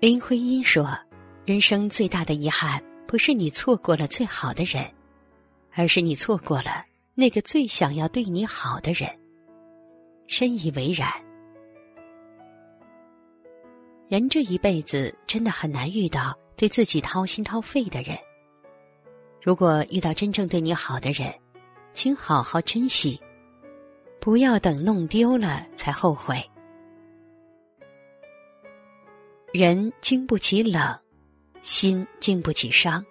林徽因说：“人生最大的遗憾，不是你错过了最好的人，而是你错过了那个最想要对你好的人。”深以为然。人这一辈子真的很难遇到对自己掏心掏肺的人。如果遇到真正对你好的人，请好好珍惜，不要等弄丢了才后悔。人经不起冷，心经不起伤。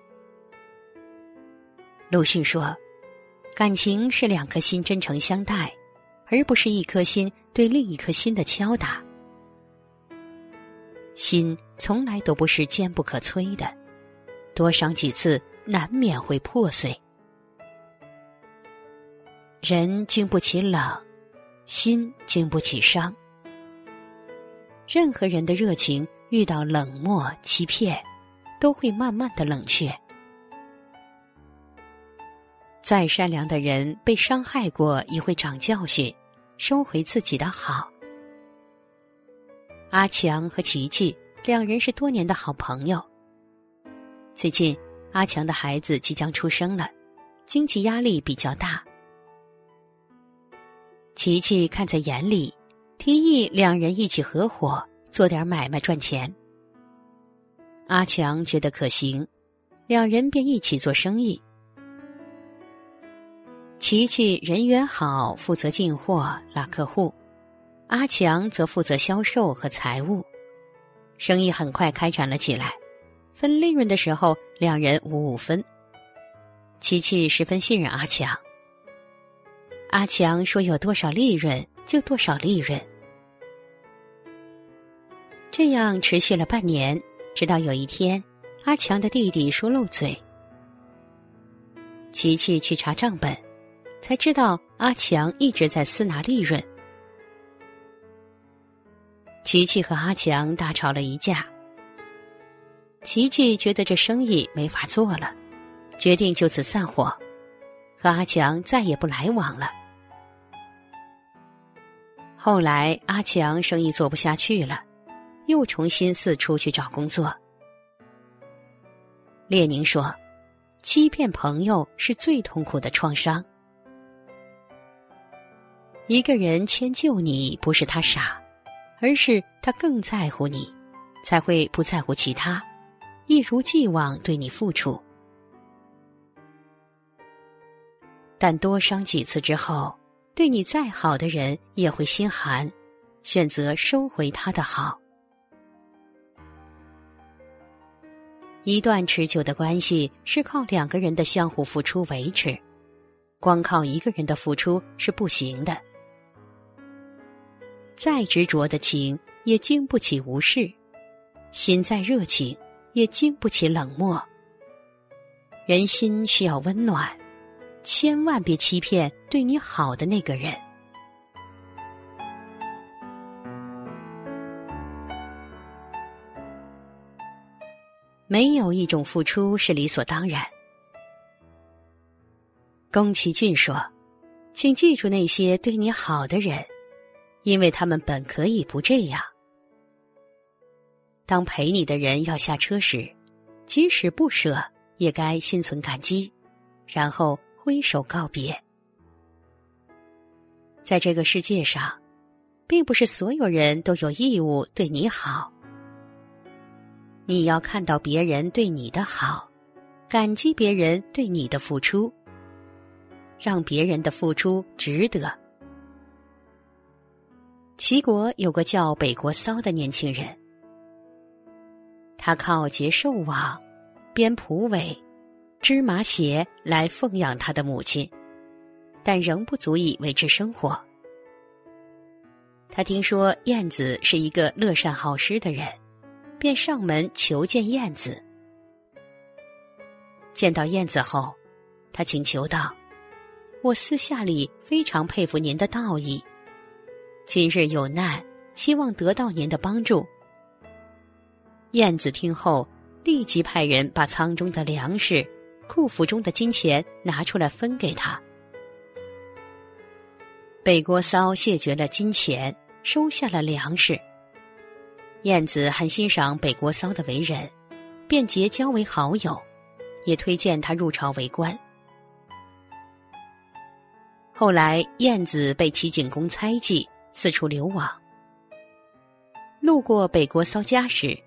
鲁迅说：“感情是两颗心真诚相待，而不是一颗心对另一颗心的敲打。心从来都不是坚不可摧的，多伤几次，难免会破碎。人经不起冷，心经不起伤。任何人的热情。”遇到冷漠、欺骗，都会慢慢的冷却。再善良的人被伤害过，也会长教训，收回自己的好。阿强和琪琪两人是多年的好朋友。最近，阿强的孩子即将出生了，经济压力比较大。琪琪看在眼里，提议两人一起合伙。做点买卖赚钱，阿强觉得可行，两人便一起做生意。琪琪人缘好，负责进货拉客户，阿强则负责销售和财务，生意很快开展了起来。分利润的时候，两人五五分。琪琪十分信任阿强，阿强说有多少利润就多少利润。这样持续了半年，直到有一天，阿强的弟弟说漏嘴。琪琪去查账本，才知道阿强一直在私拿利润。琪琪和阿强大吵了一架。琪琪觉得这生意没法做了，决定就此散伙，和阿强再也不来往了。后来，阿强生意做不下去了。又重新四处去找工作。列宁说：“欺骗朋友是最痛苦的创伤。一个人迁就你，不是他傻，而是他更在乎你，才会不在乎其他，一如既往对你付出。但多伤几次之后，对你再好的人也会心寒，选择收回他的好。”一段持久的关系是靠两个人的相互付出维持，光靠一个人的付出是不行的。再执着的情也经不起无视，心再热情也经不起冷漠。人心需要温暖，千万别欺骗对你好的那个人。没有一种付出是理所当然。宫崎骏说：“请记住那些对你好的人，因为他们本可以不这样。当陪你的人要下车时，即使不舍，也该心存感激，然后挥手告别。在这个世界上，并不是所有人都有义务对你好。”你要看到别人对你的好，感激别人对你的付出，让别人的付出值得。齐国有个叫北国骚的年轻人，他靠结寿网、编蒲苇、织麻鞋来奉养他的母亲，但仍不足以维持生活。他听说燕子是一个乐善好施的人。便上门求见燕子。见到燕子后，他请求道：“我私下里非常佩服您的道义，今日有难，希望得到您的帮助。”燕子听后，立即派人把仓中的粮食、库府中的金钱拿出来分给他。北郭骚谢绝了金钱，收下了粮食。燕子很欣赏北国骚的为人，便结交为好友，也推荐他入朝为官。后来，燕子被齐景公猜忌，四处流亡。路过北国骚家时，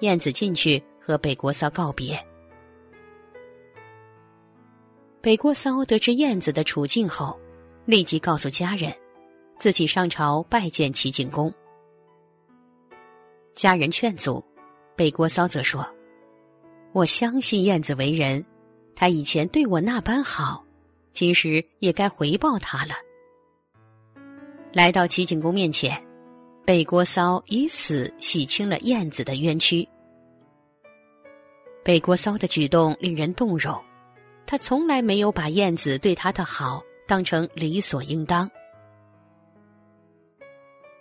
燕子进去和北国骚告别。北国骚得知燕子的处境后，立即告诉家人，自己上朝拜见齐景公。家人劝阻，北郭骚则说：“我相信燕子为人，他以前对我那般好。”今时也该回报他了。来到齐景公面前，北郭骚以死洗清了燕子的冤屈。北郭骚的举动令人动容，他从来没有把燕子对他的好当成理所应当。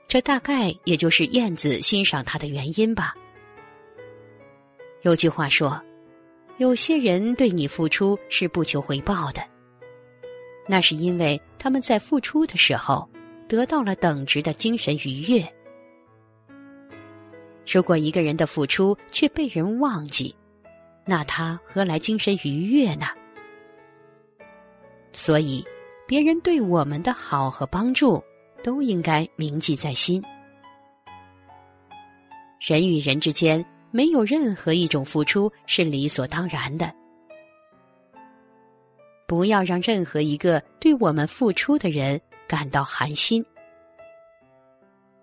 这大概也就是燕子欣赏他的原因吧。有句话说：“有些人对你付出是不求回报的。”那是因为他们在付出的时候得到了等值的精神愉悦。如果一个人的付出却被人忘记，那他何来精神愉悦呢？所以，别人对我们的好和帮助都应该铭记在心。人与人之间没有任何一种付出是理所当然的。不要让任何一个对我们付出的人感到寒心。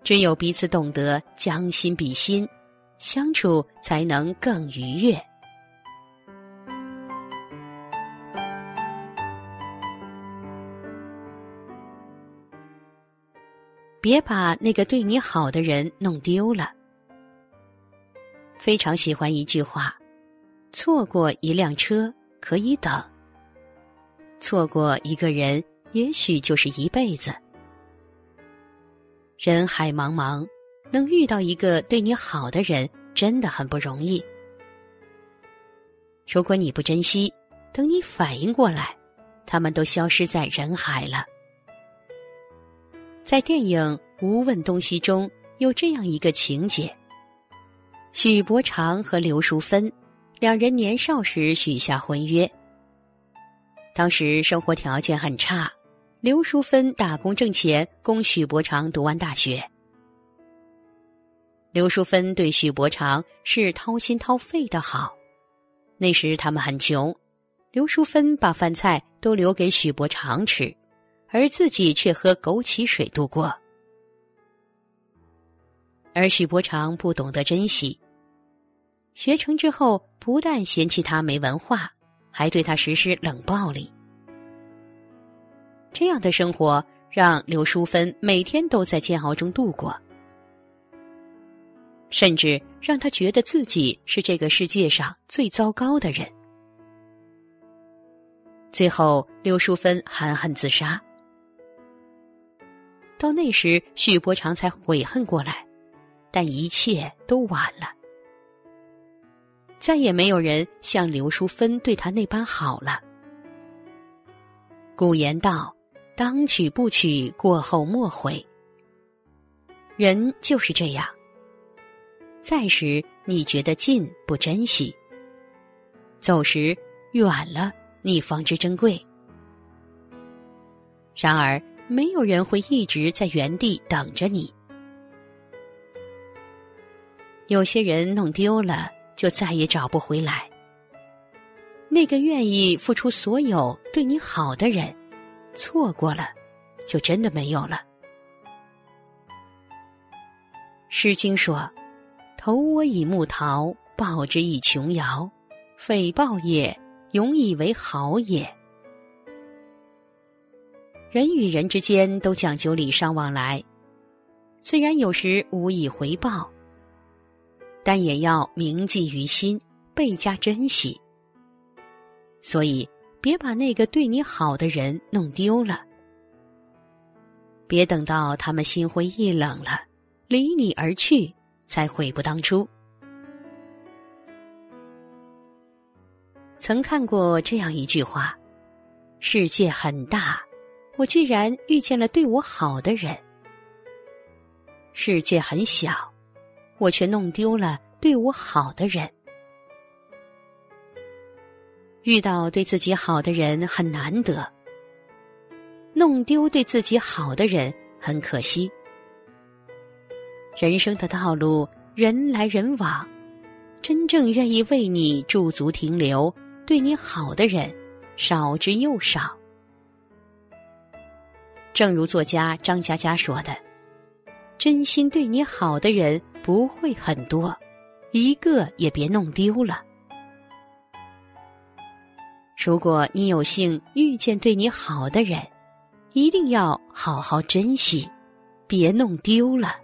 只有彼此懂得将心比心，相处才能更愉悦。别把那个对你好的人弄丢了。非常喜欢一句话：“错过一辆车可以等。”错过一个人，也许就是一辈子。人海茫茫，能遇到一个对你好的人，真的很不容易。如果你不珍惜，等你反应过来，他们都消失在人海了。在电影《无问东西》中有这样一个情节：许伯常和刘淑芬两人年少时许下婚约。当时生活条件很差，刘淑芬打工挣钱供许伯常读完大学。刘淑芬对许伯常是掏心掏肺的好。那时他们很穷，刘淑芬把饭菜都留给许伯常吃，而自己却喝枸杞水度过。而许伯常不懂得珍惜，学成之后不但嫌弃他没文化。还对他实施冷暴力，这样的生活让刘淑芬每天都在煎熬中度过，甚至让他觉得自己是这个世界上最糟糕的人。最后，刘淑芬含恨自杀。到那时，许伯常才悔恨过来，但一切都晚了。再也没有人像刘淑芬对他那般好了。古言道：“当娶不娶，过后莫悔。”人就是这样，在时你觉得近不珍惜，走时远了你方知珍贵。然而，没有人会一直在原地等着你。有些人弄丢了。就再也找不回来。那个愿意付出所有对你好的人，错过了，就真的没有了。《诗经》说：“投我以木桃，报之以琼瑶，匪报也，永以为好也。”人与人之间都讲究礼尚往来，虽然有时无以回报。但也要铭记于心，倍加珍惜。所以，别把那个对你好的人弄丢了。别等到他们心灰意冷了，离你而去，才悔不当初。曾看过这样一句话：“世界很大，我居然遇见了对我好的人；世界很小。”我却弄丢了对我好的人。遇到对自己好的人很难得，弄丢对自己好的人很可惜。人生的道路，人来人往，真正愿意为你驻足停留、对你好的人，少之又少。正如作家张嘉佳说的：“真心对你好的人不会很多，一个也别弄丢了。如果你有幸遇见对你好的人，一定要好好珍惜，别弄丢了。”